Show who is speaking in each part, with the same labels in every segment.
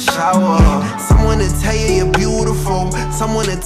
Speaker 1: shower. Someone to tell you you're beautiful. Someone to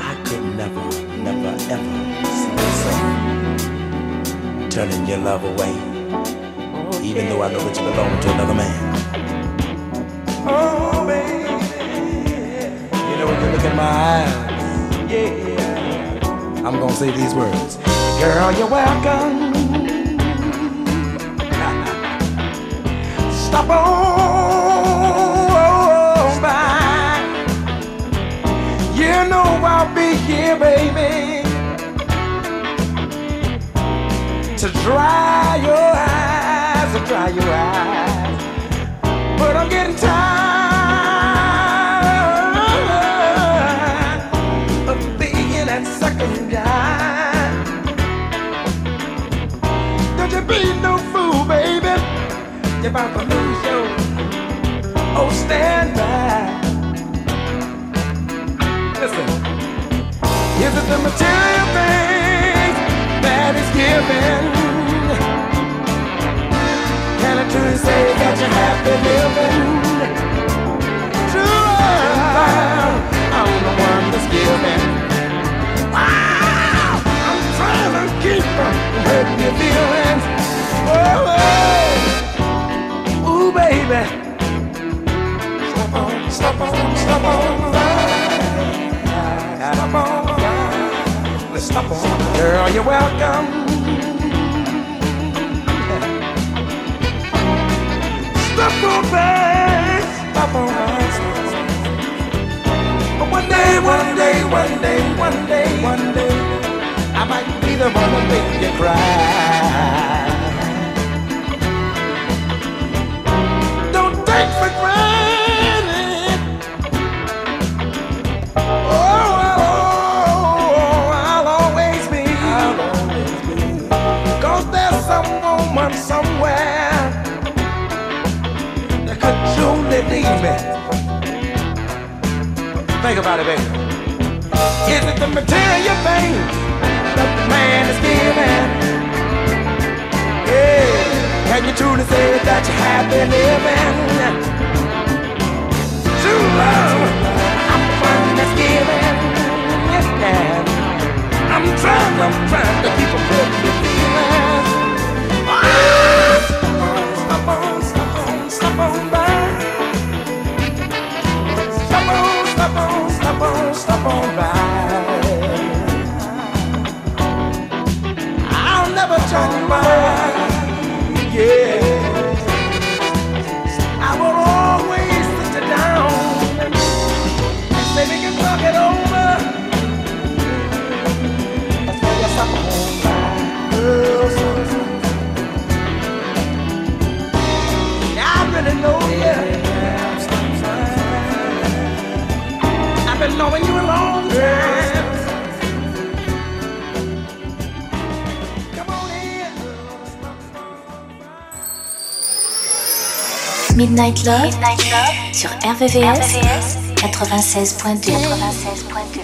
Speaker 1: I
Speaker 2: could never never, ever see turning your love away, oh, even though I know that you belong to another man. Oh, baby. You know, when you look in my eyes, yeah, I'm gonna say these words Girl, you're welcome. Stop on. here, baby, to dry your eyes, to dry your eyes. But I'm getting tired of being that second guy. Don't you be no fool, baby. You're about to lose your. Oh, stand by. to the material things that is given. Can I truly say that you're happy living? True love, I'm the one that's giving. Wow, I'm trying to keep from hurting your feelings. Oh, oh, Ooh, baby. Stop on, stop on, stop on. Stop on you're welcome. Step on back, step on back. One day, one day, one day, one day, one day, I might be the one to make you cry.
Speaker 3: Midnight Love, sur RVVS, 96.2. 96.2.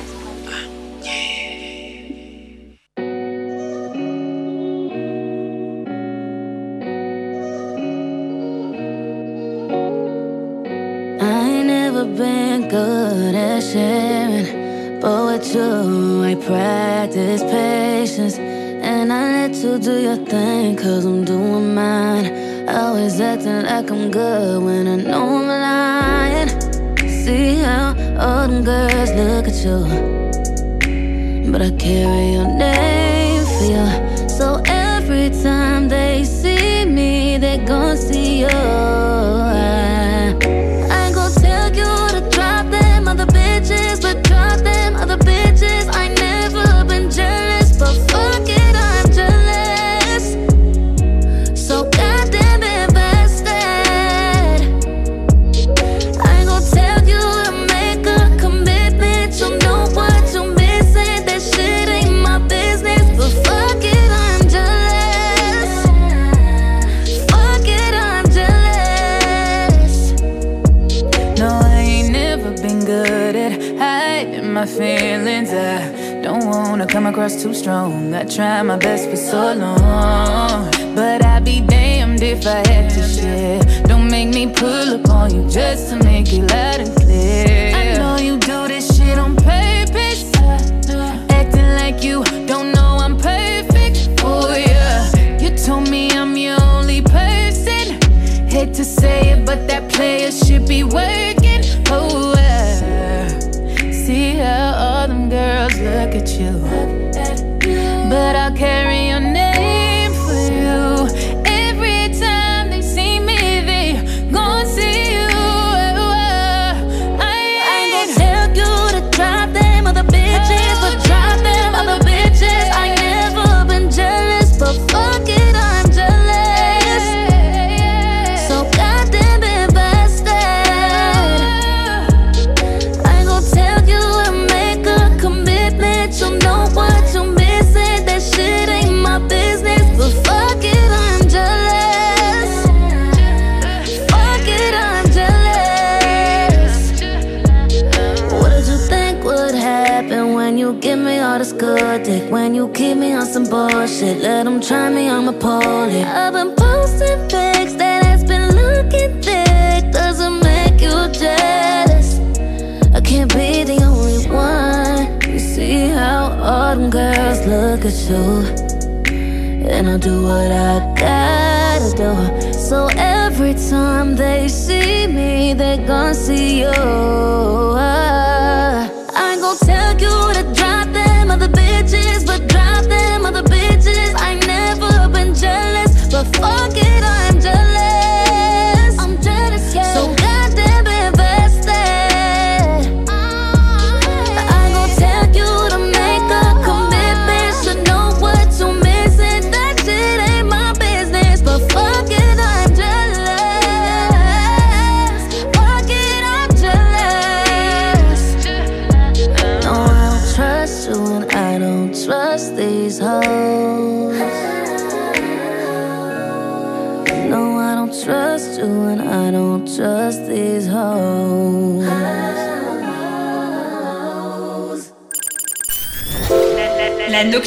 Speaker 4: I ain't never been good at sharing, but with you, I practice patience. And I let you do your thing, cause I'm doing mine. Always acting like I'm good when I know I'm lying. See how all them girls look at you, but I carry your name for you. So every time they see me, they gon' see you.
Speaker 5: Across too strong. I try my best for so long. But I'd be damned if I had to share. Don't make me pull up on you just to make it loud and
Speaker 4: good dick? When you keep me on some bullshit, let them try me, I'ma. I've been posting pics that has been looking thick. Doesn't make you jealous. I can't be the only one. You see how all them girls look at you. And I'll do what I gotta do. So every time they see me, they gon' see you. I ain't gon' tell you to
Speaker 6: motherfucking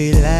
Speaker 7: we.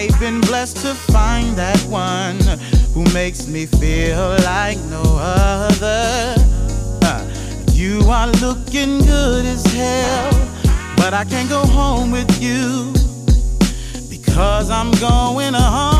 Speaker 7: I've been blessed to find that one who makes me feel like no other. Uh, you are looking good as hell, but I can't go home with you because I'm going home.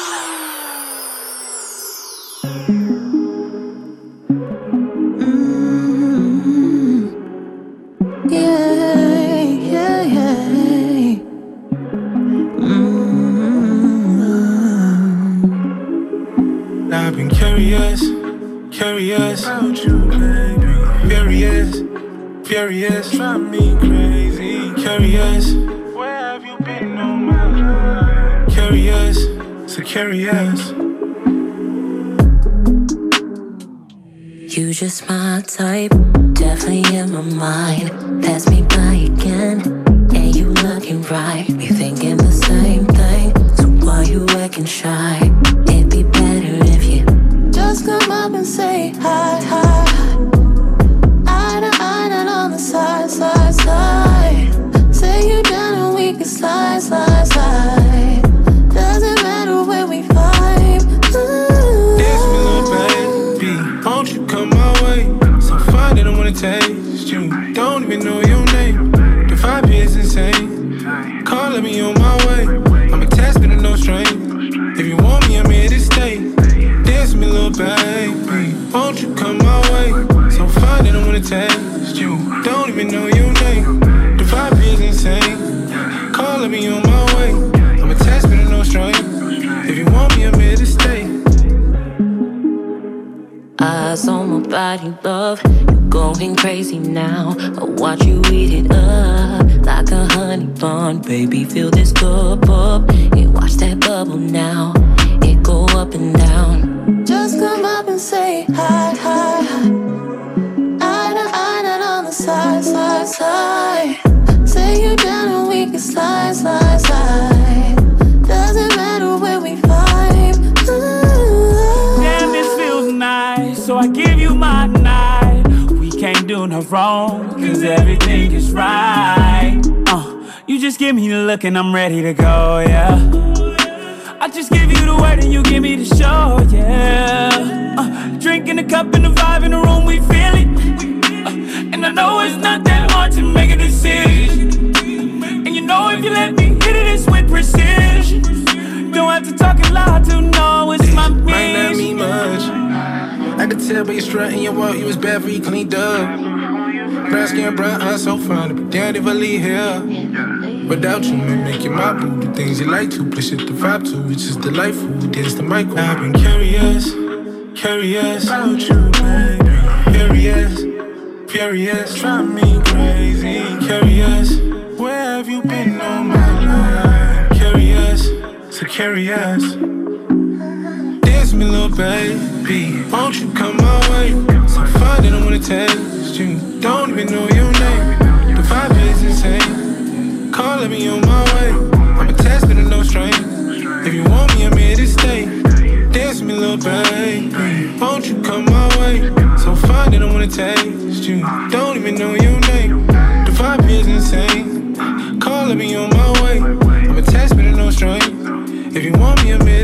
Speaker 8: Don't even know your name. The vibe is insane. Calling me on my way. I'm attached, but no strain. If you want me, I'm here to stay. Dance me, little baby. Won't you come my way? So fine I wanna taste you. Don't even know your name. The vibe is insane. Calling me on my way. I'm attached, but no strain. If you want me, I'm here to stay.
Speaker 9: Eyes on my body, love. Going crazy now. I watch you eat it up like a honey bun. Baby, fill this cup up and watch that bubble now. It go up and down.
Speaker 10: Just come up and say hi, hi, hi. Eye to eye, not on the side, side, side.
Speaker 11: Wrong, cause everything is right. Uh, you just give me the look and I'm ready to go, yeah. I just give you the word and you give me the show, yeah. Uh, drinking a cup and the vibe in the room, we feel it. Uh, and I know it's not that hard to make a decision. And you know if you let me hit it, it's with precision. Don't have to talk a lot to know it's my mission.
Speaker 8: Might not mean much. I could tell by your strut and your walk, you was bad for you cleaned up. Brown skin, brown eyes, so fine to be damned if I leave here. Without you, man, making my boo the things you like to. Push it the vibe to, it's just delightful. Dance the mic. I've been curious, curious about you, baby. Furious, furious, drive me crazy. Curious, where have you been all my life? Curious, so curious. Dance me, little baby. Won't you come my way? So fine I wanna taste you. Don't even know your name. The vibe is insane. Calling me on my way. I'm attached to no strain. If you want me, I'm here to stay. Dance me, little baby. Won't you come my way? So fine I wanna taste you. Don't even know your name. The vibe is insane. Calling me on my way. I'm attached to no strain. If you want me, I'm here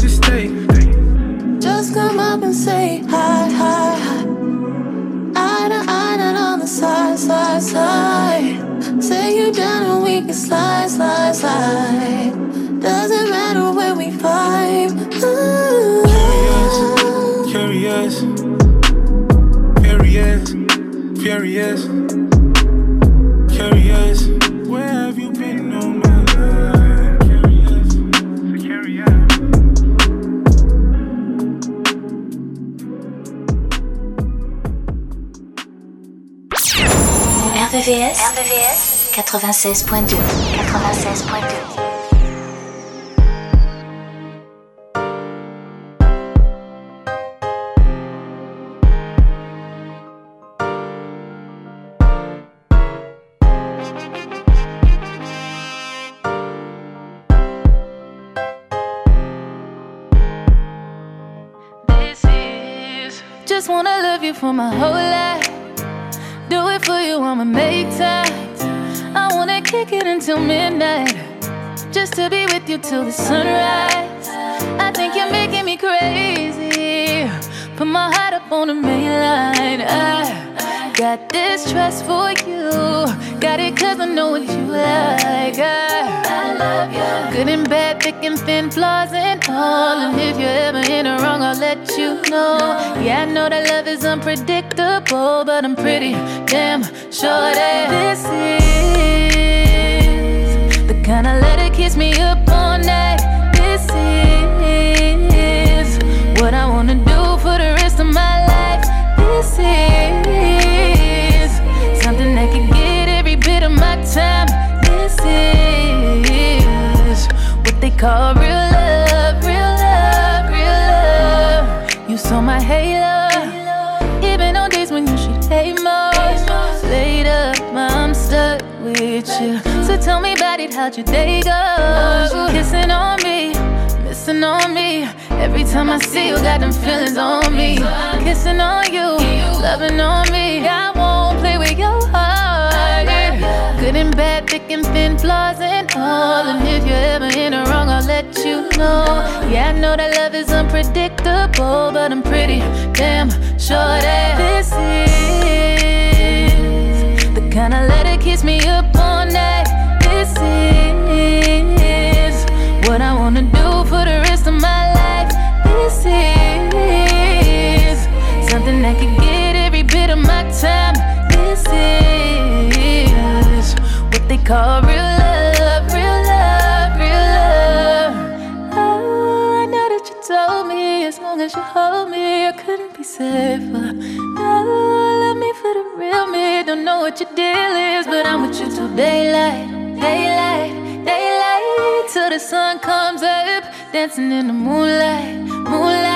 Speaker 10: slide, slide, slide. Doesn't matter where we vibe. Ooh.
Speaker 8: Curious, furious, furious, curious. Where have you been all my life? Curious, curious.
Speaker 3: RVVS, RVVS 96.2 96.2
Speaker 5: This is just wanna love you for my whole kick it until midnight. Just to be with you till the sunrise. I think you're making me crazy. Put my heart up on the main line. I got this trust for you. Got it cause I know what you like. I, I love you. Good and bad, thick and thin, flaws and all. And if you're ever in the wrong, I'll let you know. Yeah, I know that love is unpredictable, but I'm pretty damn sure that this is and I let it kiss me up all night. This is what I wanna do for the rest of my life. This is something that can get every bit of my time. This is what they call watch your day go. Oh, kissing on me, missing on me. Every time I see you, got them feelings on me. Kissing on you, loving on me. I won't play with your heart. Good and bad, thick and thin, flaws and all. And if you're ever in a wrong, I'll let you know. Yeah, I know that love is unpredictable, but I'm pretty damn sure that this is the kind of letter kiss me up all night. safer. Oh, uh. love me for the real me. Don't know what your deal is, but I'm with you till daylight, daylight, daylight. Till the sun comes up, dancing in the moonlight, moonlight.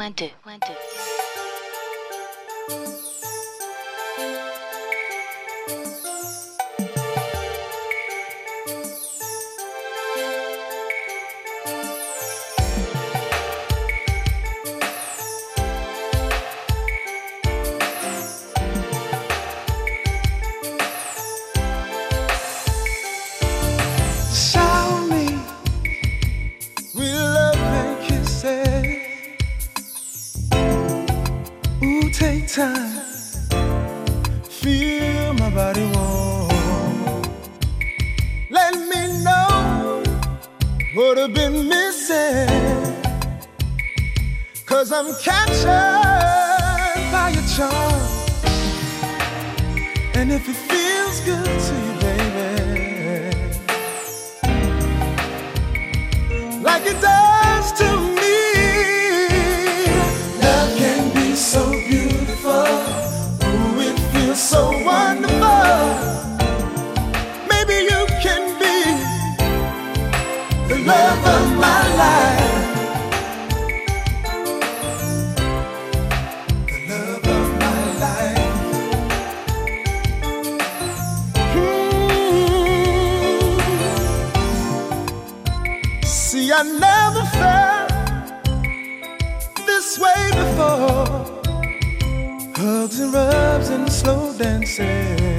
Speaker 12: One, two, one, two. second day. say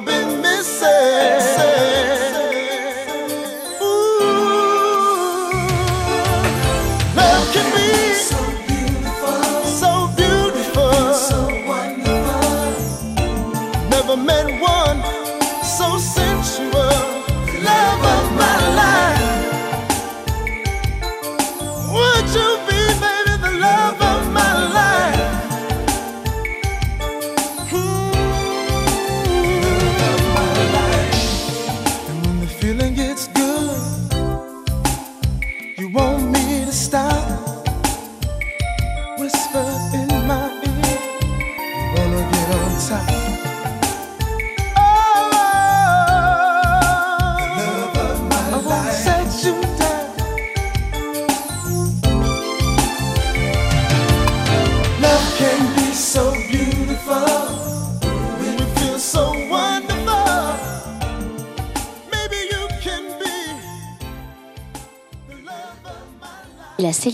Speaker 12: been missing.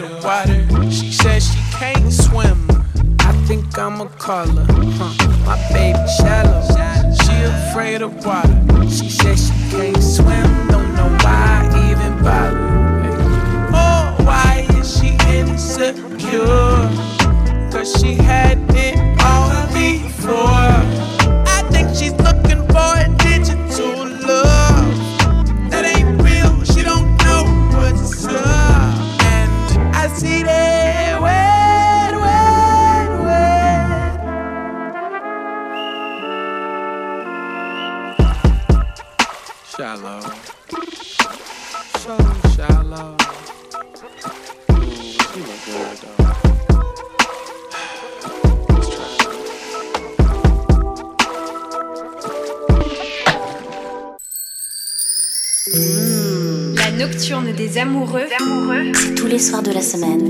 Speaker 13: near the water. She says she can't swim. I think I'ma call her. Huh. My baby shallow. She afraid of water. She says she can't swim. Don't know why I even bother. Oh, why is she insecure? Cause she had
Speaker 10: gentlemen.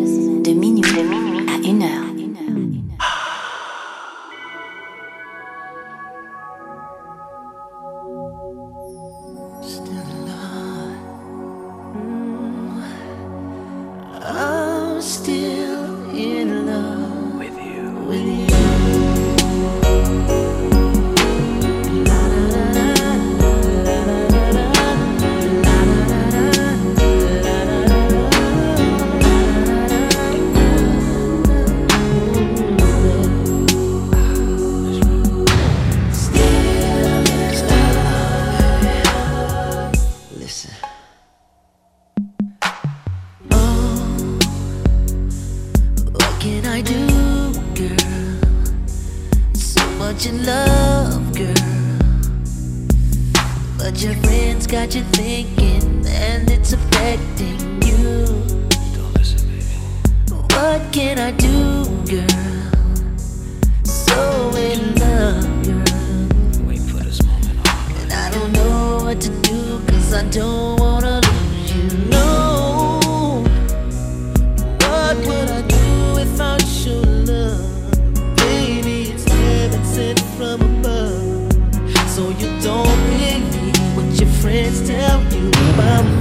Speaker 10: But your friends got you thinking, and it's affecting you. Don't listen, baby. What can I do, girl? So in love, girl. Wait for this moment. And I don't know what to do, cause I don't you about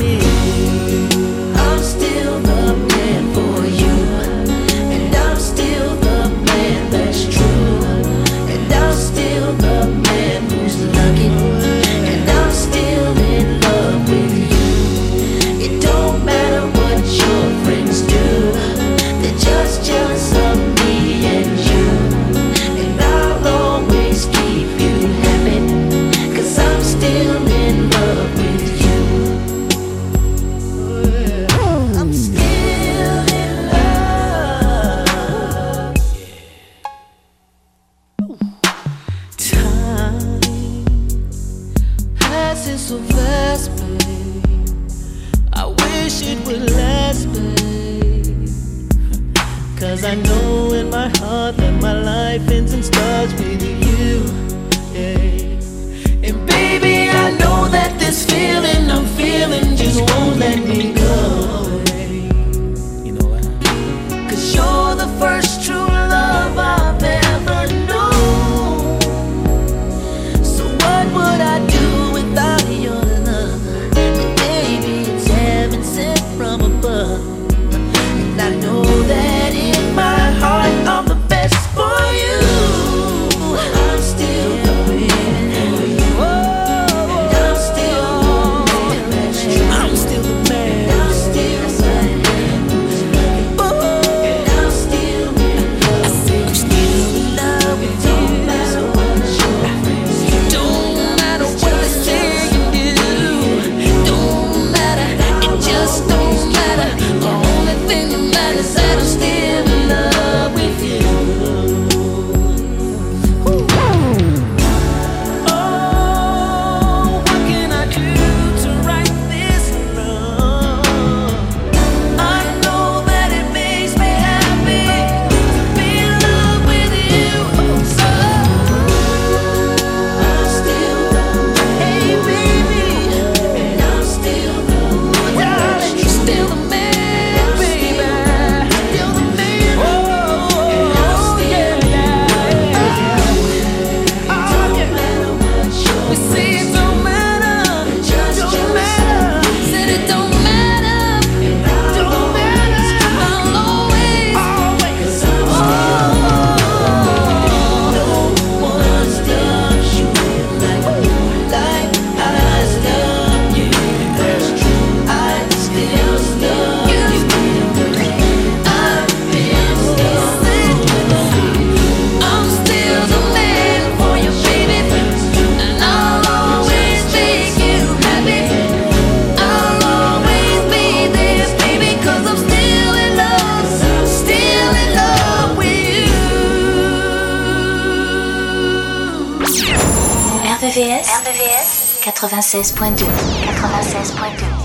Speaker 14: RVVS 96.2 96.2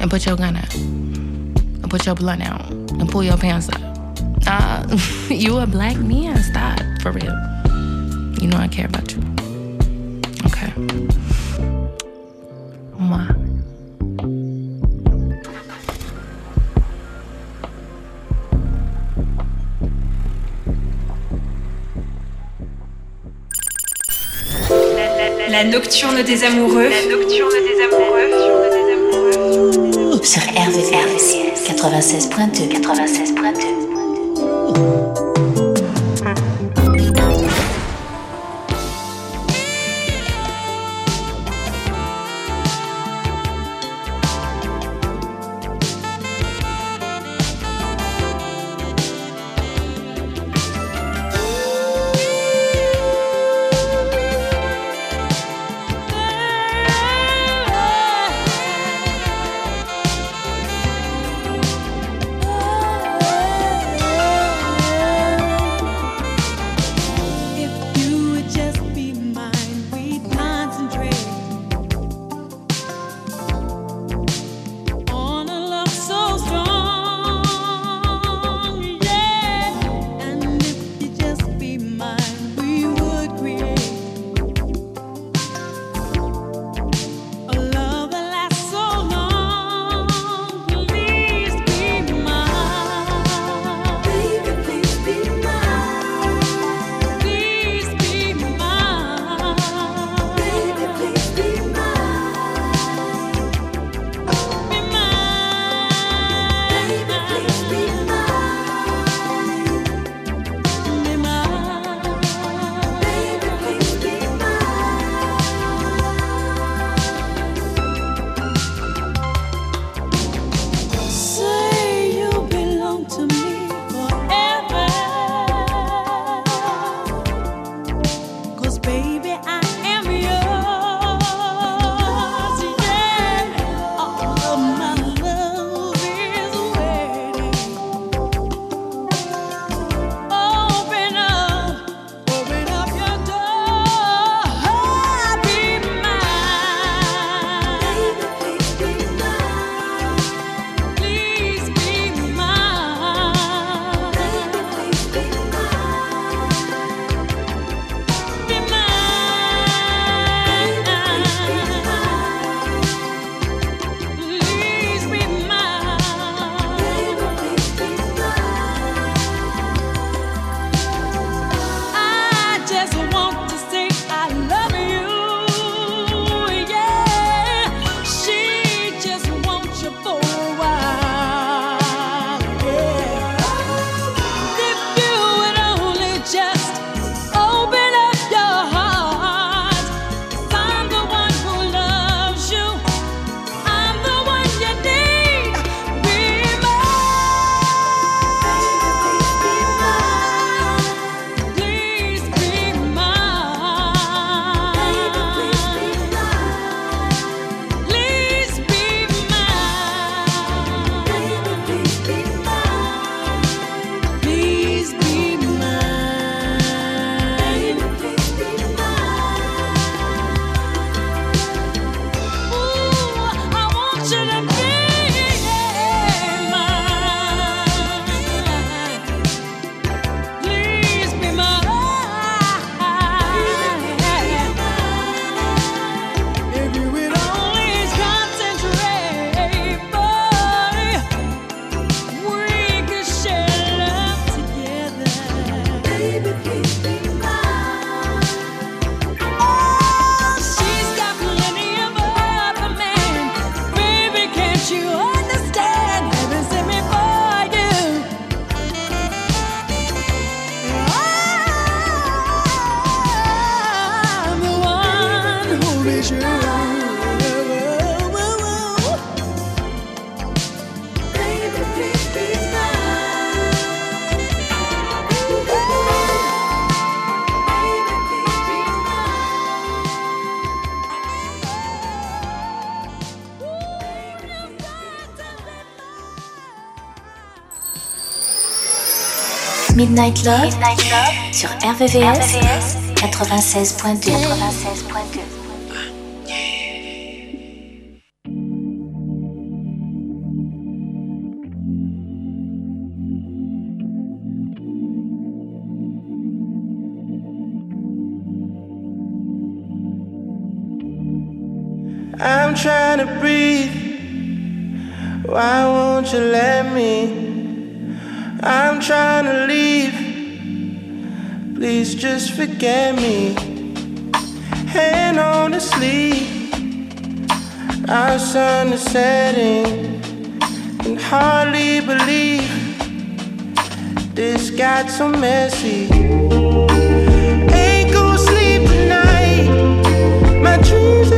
Speaker 15: And put your gun out. And put your blunt out. And pull your pants up. Uh, you a black man. Stop, for real. You know I care about you. Okay. Mwah.
Speaker 16: La nocturne des amoureux. La nocturne des amoureux.
Speaker 14: Sur RVVS 96.2 96.2
Speaker 3: Midnight Love, sur RVVS, 96.2.
Speaker 12: I'm trying to breathe. Why won't you let me? I'm trying to leave. Please just forget me. The sleeve. Our sun is setting. Can hardly believe this got so messy. Ain't gonna sleep tonight. My dreams